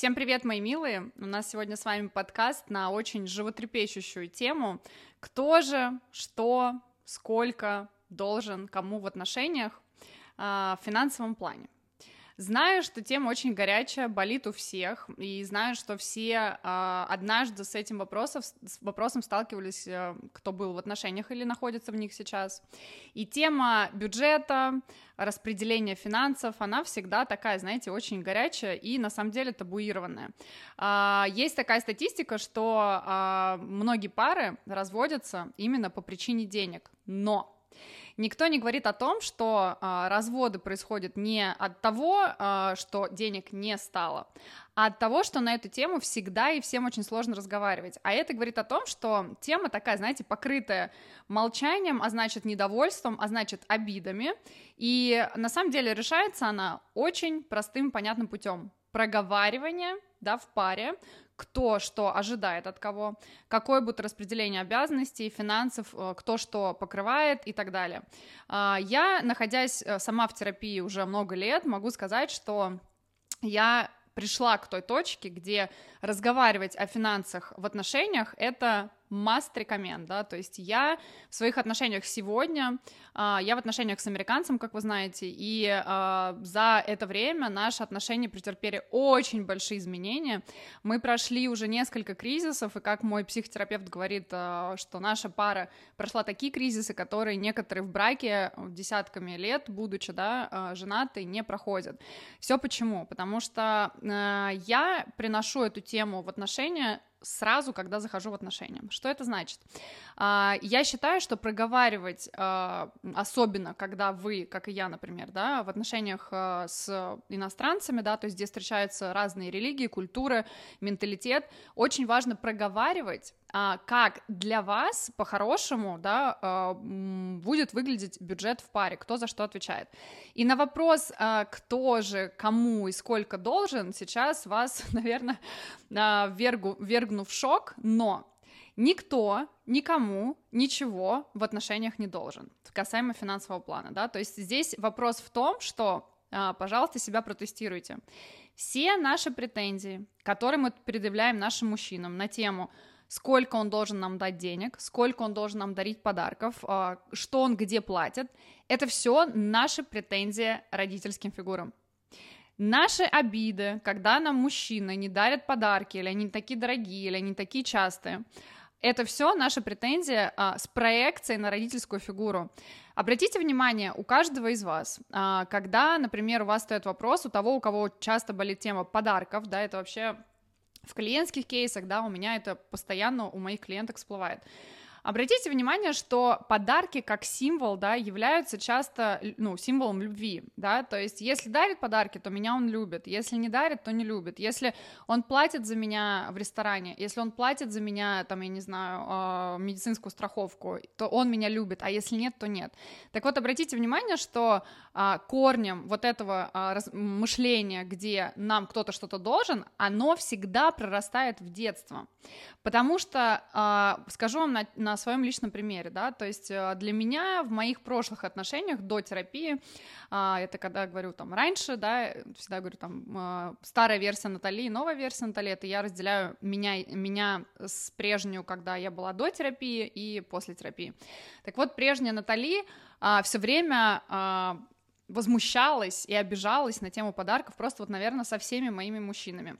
Всем привет, мои милые! У нас сегодня с вами подкаст на очень животрепещущую тему «Кто же, что, сколько должен кому в отношениях э, в финансовом плане». Знаю, что тема очень горячая, болит у всех, и знаю, что все э, однажды с этим вопросом, с вопросом сталкивались, э, кто был в отношениях или находится в них сейчас. И тема бюджета, распределения финансов, она всегда такая, знаете, очень горячая и на самом деле табуированная. Э, есть такая статистика, что э, многие пары разводятся именно по причине денег, но Никто не говорит о том, что э, разводы происходят не от того, э, что денег не стало, а от того, что на эту тему всегда и всем очень сложно разговаривать. А это говорит о том, что тема такая, знаете, покрытая молчанием, а значит недовольством, а значит обидами. И на самом деле решается она очень простым, понятным путем проговаривание, да, в паре, кто что ожидает от кого, какое будет распределение обязанностей, финансов, э, кто что покрывает и так далее. А, я, находясь э, сама в терапии уже много лет, могу сказать, что я пришла к той точке, где разговаривать о финансах в отношениях — это must recommend, да, то есть я в своих отношениях сегодня, э, я в отношениях с американцем, как вы знаете, и э, за это время наши отношения претерпели очень большие изменения, мы прошли уже несколько кризисов, и как мой психотерапевт говорит, э, что наша пара прошла такие кризисы, которые некоторые в браке десятками лет, будучи, да, женаты, не проходят. Все почему? Потому что я приношу эту тему в отношения сразу, когда захожу в отношения. Что это значит? А, я считаю, что проговаривать, а, особенно когда вы, как и я, например, да, в отношениях а, с иностранцами, да, то есть где встречаются разные религии, культуры, менталитет, очень важно проговаривать как для вас по-хорошему, да, будет выглядеть бюджет в паре, кто за что отвечает. И на вопрос, кто же кому и сколько должен, сейчас вас, наверное, вергу, вергну в шок, но никто никому ничего в отношениях не должен, касаемо финансового плана, да, то есть здесь вопрос в том, что, а, пожалуйста, себя протестируйте. Все наши претензии, которые мы предъявляем нашим мужчинам на тему, сколько он должен нам дать денег, сколько он должен нам дарить подарков, а, что он где платит, это все наши претензии родительским фигурам. Наши обиды, когда нам мужчины не дарят подарки, или они такие дорогие, или они такие частые, это все наша претензия а, с проекцией на родительскую фигуру. Обратите внимание, у каждого из вас, а, когда, например, у вас стоит вопрос, у того, у кого часто болит тема подарков, да, это вообще в клиентских кейсах, да, у меня это постоянно у моих клиенток всплывает. Обратите внимание, что подарки как символ, да, являются часто, ну, символом любви, да, то есть если дарит подарки, то меня он любит, если не дарит, то не любит, если он платит за меня в ресторане, если он платит за меня, там, я не знаю, а, медицинскую страховку, то он меня любит, а если нет, то нет. Так вот, обратите внимание, что а, корнем вот этого а, мышления, где нам кто-то что-то должен, оно всегда прорастает в детство, потому что, скажу вам на, на своем личном примере, да, то есть э, для меня в моих прошлых отношениях до терапии, а, это когда говорю там раньше, да, всегда говорю там э, старая версия Натали, новая версия Натали, это я разделяю меня, меня с прежнюю, когда я была до терапии и после терапии. Так вот, прежняя Натали а, все время а, возмущалась и обижалась на тему подарков просто вот, наверное, со всеми моими мужчинами.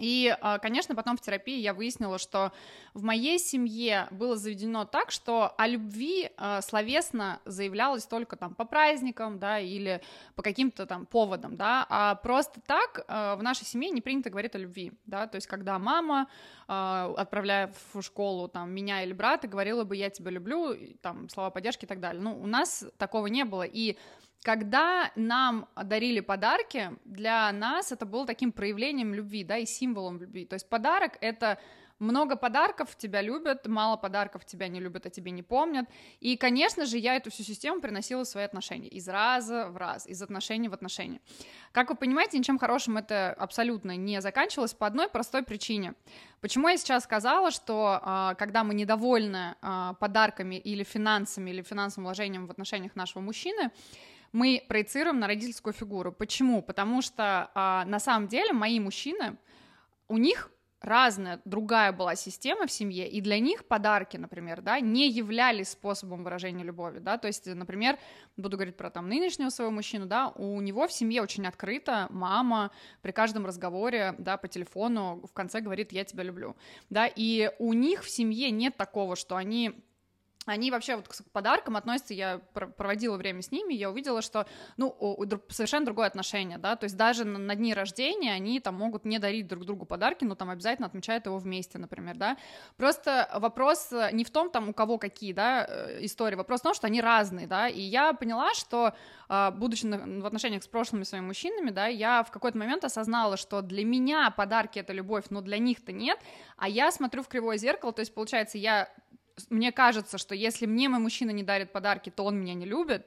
И, а, конечно, потом в терапии я выяснила, что в моей семье было заведено так, что о любви а, словесно заявлялось только там по праздникам, да, или по каким-то там поводам, да, а просто так а, в нашей семье не принято говорить о любви, да, то есть когда мама, отправляя в школу там меня или брата, говорила бы «я тебя люблю», там слова поддержки и так далее, ну, у нас такого не было, и когда нам дарили подарки, для нас это было таким проявлением любви, да, и символом любви. То есть подарок — это много подарков тебя любят, мало подарков тебя не любят, а тебе не помнят. И, конечно же, я эту всю систему приносила в свои отношения из раза в раз, из отношений в отношения. Как вы понимаете, ничем хорошим это абсолютно не заканчивалось по одной простой причине. Почему я сейчас сказала, что а, когда мы недовольны а, подарками или финансами, или финансовым вложением в отношениях нашего мужчины, мы проецируем на родительскую фигуру. Почему? Потому что а, на самом деле мои мужчины, у них разная другая была система в семье, и для них подарки, например, да, не являлись способом выражения любови, да, то есть, например, буду говорить про там нынешнего своего мужчину, да, у него в семье очень открыто, мама при каждом разговоре, да, по телефону в конце говорит «я тебя люблю», да, и у них в семье нет такого, что они они вообще вот к подаркам относятся, я проводила время с ними, я увидела, что, ну, совершенно другое отношение, да, то есть даже на, дни рождения они там могут не дарить друг другу подарки, но там обязательно отмечают его вместе, например, да, просто вопрос не в том, там, у кого какие, да, э, истории, вопрос в том, что они разные, да, и я поняла, что, а, будучи в отношениях с прошлыми своими мужчинами, да, я в какой-то момент осознала, что для меня подарки — это любовь, но для них-то нет, а я смотрю в кривое зеркало, то есть, получается, я мне кажется, что если мне мой мужчина не дарит подарки, то он меня не любит,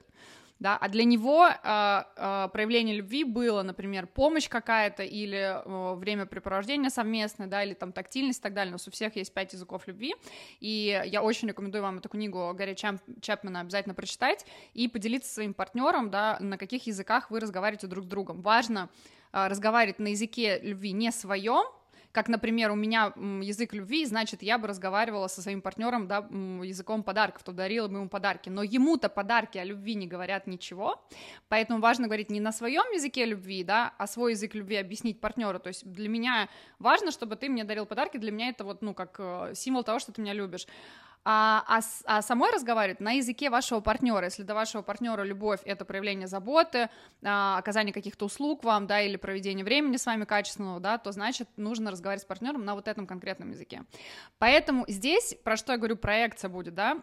да, а для него э, э, проявление любви было, например, помощь какая-то или э, времяпрепровождение совместное, да, или там тактильность и так далее, у нас у всех есть пять языков любви, и я очень рекомендую вам эту книгу Гарри Чап Чапмана обязательно прочитать и поделиться своим партнером, да, на каких языках вы разговариваете друг с другом. Важно э, разговаривать на языке любви не своем, как, например, у меня язык любви, значит, я бы разговаривала со своим партнером, да, языком подарков, то дарила бы ему подарки, но ему-то подарки о любви не говорят ничего, поэтому важно говорить не на своем языке любви, да, а свой язык любви объяснить партнеру, то есть для меня важно, чтобы ты мне дарил подарки, для меня это вот, ну, как э, символ того, что ты меня любишь, а, а, а самой разговаривать на языке вашего партнера. Если для вашего партнера любовь это проявление заботы, а, оказание каких-то услуг вам, да, или проведение времени с вами качественного, да, то значит нужно разговаривать с партнером на вот этом конкретном языке. Поэтому здесь, про что я говорю, проекция будет, да,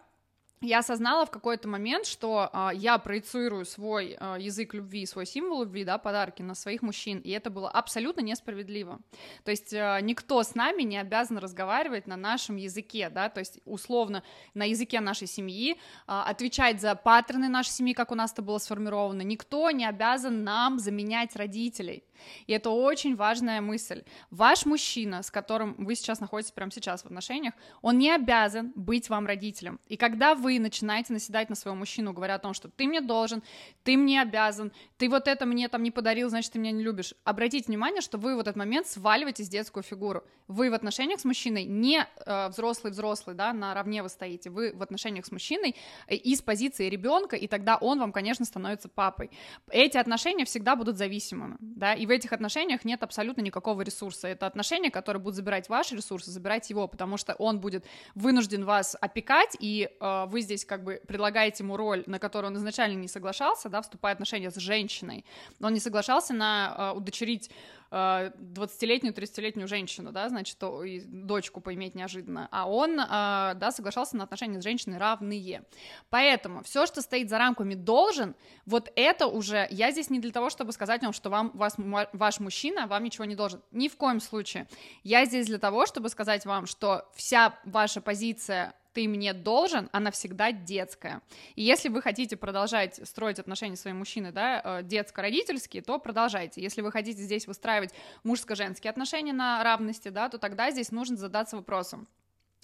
я осознала в какой-то момент, что э, я проецирую свой э, язык любви, свой символ любви, да, подарки на своих мужчин, и это было абсолютно несправедливо. То есть э, никто с нами не обязан разговаривать на нашем языке, да, то есть условно на языке нашей семьи, э, отвечать за паттерны нашей семьи, как у нас это было сформировано. Никто не обязан нам заменять родителей. И это очень важная мысль. Ваш мужчина, с которым вы сейчас находитесь прямо сейчас в отношениях, он не обязан быть вам родителем. И когда вы начинаете наседать на своего мужчину, говоря о том, что ты мне должен, ты мне обязан, ты вот это мне там не подарил, значит, ты меня не любишь, обратите внимание, что вы в этот момент сваливаете детскую фигуру. Вы в отношениях с мужчиной не э, взрослый-взрослый, да, наравне вы стоите, вы в отношениях с мужчиной э, из позиции ребенка, и тогда он вам, конечно, становится папой. Эти отношения всегда будут зависимыми, да, и в этих отношениях нет абсолютно никакого ресурса. Это отношения, которые будут забирать ваши ресурсы, забирать его, потому что он будет вынужден вас опекать, и э, вы здесь как бы предлагаете ему роль, на которую он изначально не соглашался, да, вступая в отношения с женщиной. Он не соглашался на э, удочерить 20-летнюю, 30-летнюю женщину, да, значит, дочку поиметь неожиданно, а он, а, да, соглашался на отношения с женщиной равные. Поэтому все, что стоит за рамками должен, вот это уже, я здесь не для того, чтобы сказать вам, что вам, вас, ваш мужчина вам ничего не должен, ни в коем случае. Я здесь для того, чтобы сказать вам, что вся ваша позиция ты мне должен, она всегда детская. И если вы хотите продолжать строить отношения с своим мужчиной, да, э, детско-родительские, то продолжайте. Если вы хотите здесь выстраивать мужско-женские отношения на равности, да, то тогда здесь нужно задаться вопросом,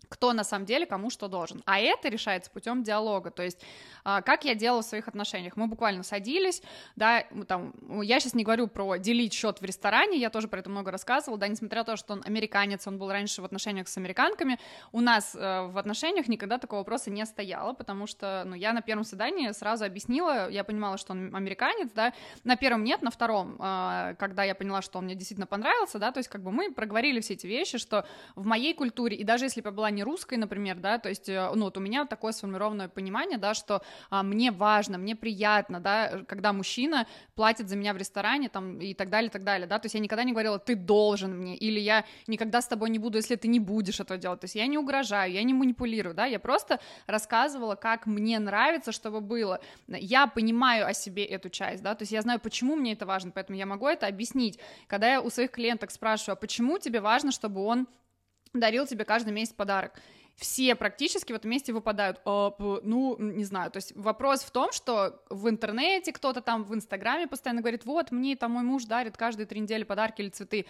кто на самом деле кому что должен. А это решается путем диалога. То есть, а, как я делала в своих отношениях. Мы буквально садились, да, там, я сейчас не говорю про делить счет в ресторане, я тоже про это много рассказывала, да, несмотря на то, что он американец, он был раньше в отношениях с американками, у нас э, в отношениях никогда такого вопроса не стояло, потому что, ну, я на первом свидании сразу объяснила, я понимала, что он американец, да, на первом нет, на втором, э, когда я поняла, что он мне действительно понравился, да, то есть как бы мы проговорили все эти вещи, что в моей культуре, и даже если бы была не русской, например, да, то есть, э, ну, вот у меня такое сформированное понимание, да, что а, мне важно, мне приятно, да, когда мужчина платит за меня в ресторане, там, и так далее, и так далее, да, то есть я никогда не говорила, ты должен мне, или я никогда с тобой не буду, если ты не будешь этого делать, то есть я не угрожаю, я не манипулирую, да, я просто рассказывала, как мне нравится, чтобы было, я понимаю о себе эту часть, да, то есть я знаю, почему мне это важно, поэтому я могу это объяснить, когда я у своих клиенток спрашиваю, а почему тебе важно, чтобы он дарил тебе каждый месяц подарок. Все практически в этом месте выпадают. А, ну, не знаю. То есть вопрос в том, что в интернете кто-то там в Инстаграме постоянно говорит, вот, мне там мой муж дарит каждые три недели подарки или цветы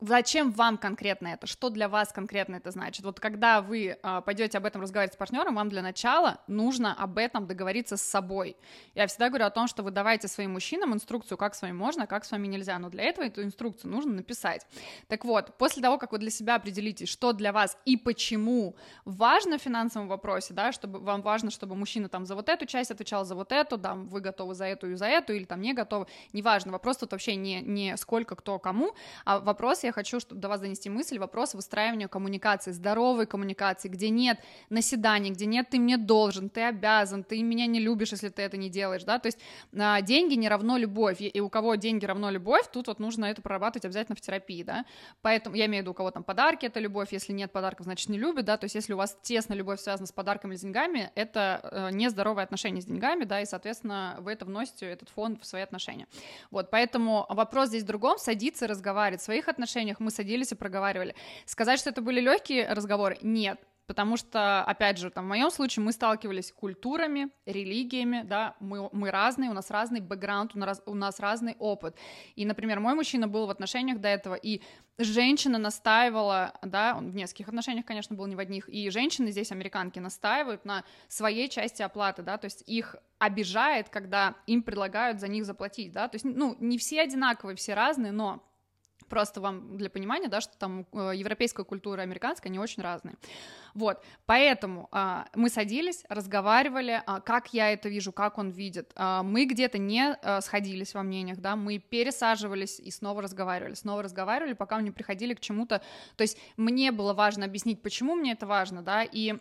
Зачем вам конкретно это? Что для вас конкретно это значит? Вот когда вы э, а, пойдете об этом разговаривать с партнером, вам для начала нужно об этом договориться с собой. Я всегда говорю о том, что вы давайте своим мужчинам инструкцию, как с вами можно, как с вами нельзя. Но для этого эту инструкцию нужно написать. Так вот, после того, как вы для себя определите, что для вас и почему важно в финансовом вопросе, да, чтобы вам важно, чтобы мужчина там за вот эту часть отвечал, за вот эту, да, вы готовы за эту и за эту, или там не готовы, неважно. Вопрос тут вообще не, не сколько кто кому, а вопрос, я хочу чтобы до вас донести мысль, вопрос выстраивания коммуникации, здоровой коммуникации, где нет наседаний, где нет ты мне должен, ты обязан, ты меня не любишь, если ты это не делаешь, да, то есть а, деньги не равно любовь, и у кого деньги равно любовь, тут вот нужно это прорабатывать обязательно в терапии, да, поэтому я имею в виду, у кого там подарки, это любовь, если нет подарков, значит не любит, да, то есть если у вас тесно любовь связана с подарками или с деньгами, это э, нездоровое отношение с деньгами, да, и, соответственно, вы это вносите, этот фон в свои отношения, вот, поэтому вопрос здесь в другом, садиться разговаривать, своих отношениях мы садились и проговаривали. Сказать, что это были легкие разговоры, нет. Потому что, опять же, там, в моем случае мы сталкивались культурами, религиями, да, мы, мы разные, у нас разный бэкграунд, у нас, у нас разный опыт. И, например, мой мужчина был в отношениях до этого, и женщина настаивала, да, он в нескольких отношениях, конечно, был не в одних, и женщины здесь, американки, настаивают на своей части оплаты, да, то есть их обижает, когда им предлагают за них заплатить, да, то есть, ну, не все одинаковые, все разные, но просто вам для понимания, да, что там э, европейская культура и американская, они очень разные. Вот, поэтому а, мы садились, разговаривали, а, как я это вижу, как он видит. А, мы где-то не а, сходились во мнениях, да, мы пересаживались и снова разговаривали, снова разговаривали, пока мы не приходили к чему-то. То есть мне было важно объяснить, почему мне это важно, да, и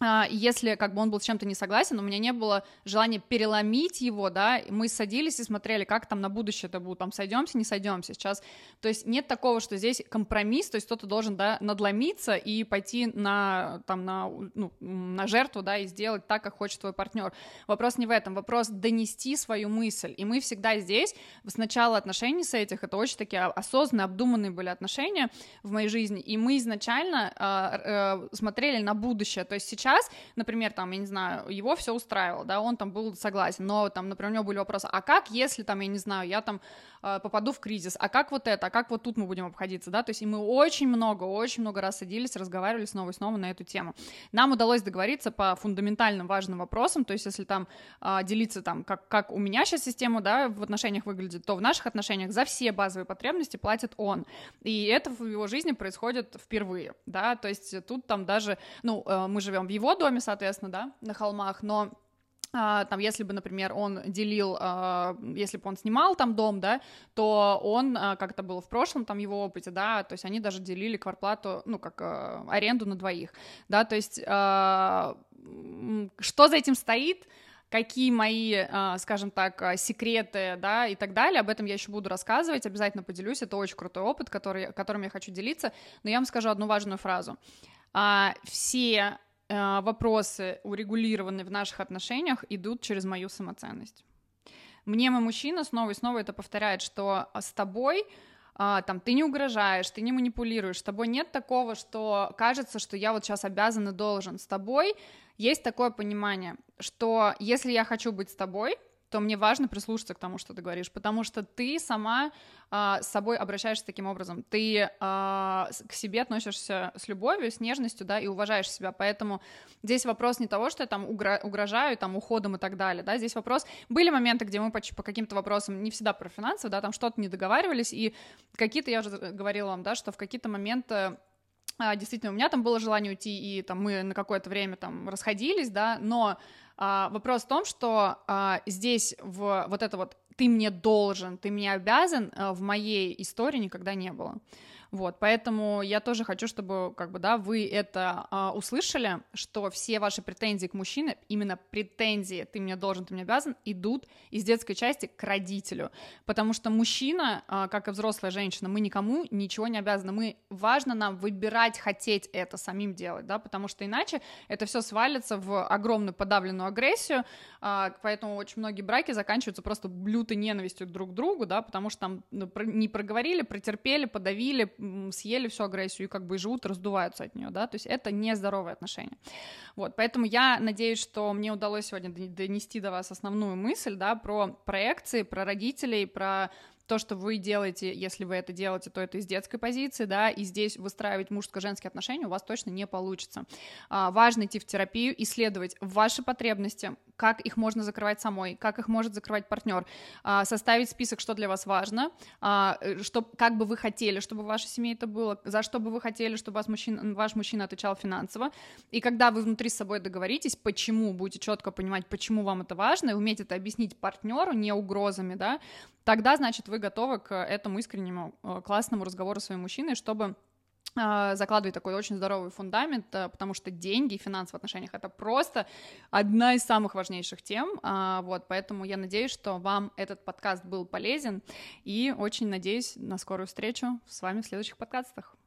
если как бы он был с чем-то не согласен, у меня не было желания переломить его, да, мы садились и смотрели, как там на будущее это будет, там сойдемся, не сойдемся сейчас, то есть нет такого, что здесь компромисс, то есть кто-то должен, да, надломиться и пойти на, там, на, ну, на жертву, да, и сделать так, как хочет твой партнер. Вопрос не в этом, вопрос донести свою мысль, и мы всегда здесь, с начала отношений с этих, это очень такие осознанные, обдуманные были отношения в моей жизни, и мы изначально э, э, смотрели на будущее, то есть сейчас сейчас, например, там, я не знаю, его все устраивало, да, он там был согласен, но там, например, у него были вопросы, а как, если там, я не знаю, я там э, попаду в кризис, а как вот это, а как вот тут мы будем обходиться, да, то есть и мы очень много, очень много раз садились, разговаривали снова и снова на эту тему. Нам удалось договориться по фундаментальным важным вопросам, то есть если там э, делиться там, как, как у меня сейчас система, да, в отношениях выглядит, то в наших отношениях за все базовые потребности платит он, и это в его жизни происходит впервые, да, то есть тут там даже, ну, э, мы живем в его доме, соответственно, да, на холмах, но а, там, если бы, например, он делил, а, если бы он снимал там дом, да, то он, а, как это было в прошлом, там, его опыте, да, то есть они даже делили кварплату, ну, как аренду на двоих, да, то есть что за этим стоит, какие мои, скажем так, секреты, да, и так далее, об этом я еще буду рассказывать, обязательно поделюсь, это очень крутой опыт, который, которым я хочу делиться, но я вам скажу одну важную фразу. Все Э, вопросы, урегулированные в наших отношениях, идут через мою самоценность. Мне мой мужчина снова и снова это повторяет, что с тобой а, там ты не угрожаешь, ты не манипулируешь, с тобой нет такого, что кажется, что я вот сейчас обязан и должен. С тобой есть такое понимание, что если я хочу быть с тобой, то мне важно прислушаться к тому, что ты говоришь, потому что ты сама а, с собой обращаешься таким образом, ты а, к себе относишься с любовью, с нежностью, да, и уважаешь себя, поэтому здесь вопрос не того, что я там угрожаю, там, уходом и так далее, да, здесь вопрос, были моменты, где мы по, по каким-то вопросам, не всегда про финансы, да, там что-то не договаривались, и какие-то, я уже говорила вам, да, что в какие-то моменты а, действительно, у меня там было желание уйти, и там мы на какое-то время там расходились, да, но а, вопрос в том, что а, здесь в вот это вот ты мне должен, ты мне обязан а, в моей истории никогда не было. Вот, поэтому я тоже хочу, чтобы, как бы, да, вы это а, услышали, что все ваши претензии к мужчине, именно претензии, ты мне должен, ты мне обязан, идут из детской части к родителю, потому что мужчина, а, как и взрослая женщина, мы никому ничего не обязаны, мы, важно нам выбирать, хотеть это самим делать, да, потому что иначе это все свалится в огромную подавленную агрессию, а, поэтому очень многие браки заканчиваются просто лютой ненавистью друг к другу, да, потому что там ну, не проговорили, протерпели, подавили, съели всю агрессию и как бы живут, раздуваются от нее, да, то есть это нездоровые отношения. Вот, поэтому я надеюсь, что мне удалось сегодня донести до вас основную мысль, да, про проекции, про родителей, про то, что вы делаете, если вы это делаете, то это из детской позиции, да, и здесь выстраивать мужско-женские отношения у вас точно не получится. А, важно идти в терапию, исследовать ваши потребности, как их можно закрывать самой, как их может закрывать партнер, а, составить список, что для вас важно, а, э, что, как бы вы хотели, чтобы в вашей семье это было, за что бы вы хотели, чтобы вас мужчина, ваш мужчина отвечал финансово, и когда вы внутри с собой договоритесь, почему, будете четко понимать, почему вам это важно, и уметь это объяснить партнеру, не угрозами, да, тогда, значит, вы готовы к этому искреннему, э, классному разговору с своим мужчиной, чтобы э, закладывать такой очень здоровый фундамент, э, потому что деньги и финансы в отношениях это просто одна из самых важнейших тем, а, вот, поэтому я надеюсь, что вам этот подкаст был полезен, и очень надеюсь на скорую встречу с вами в следующих подкастах.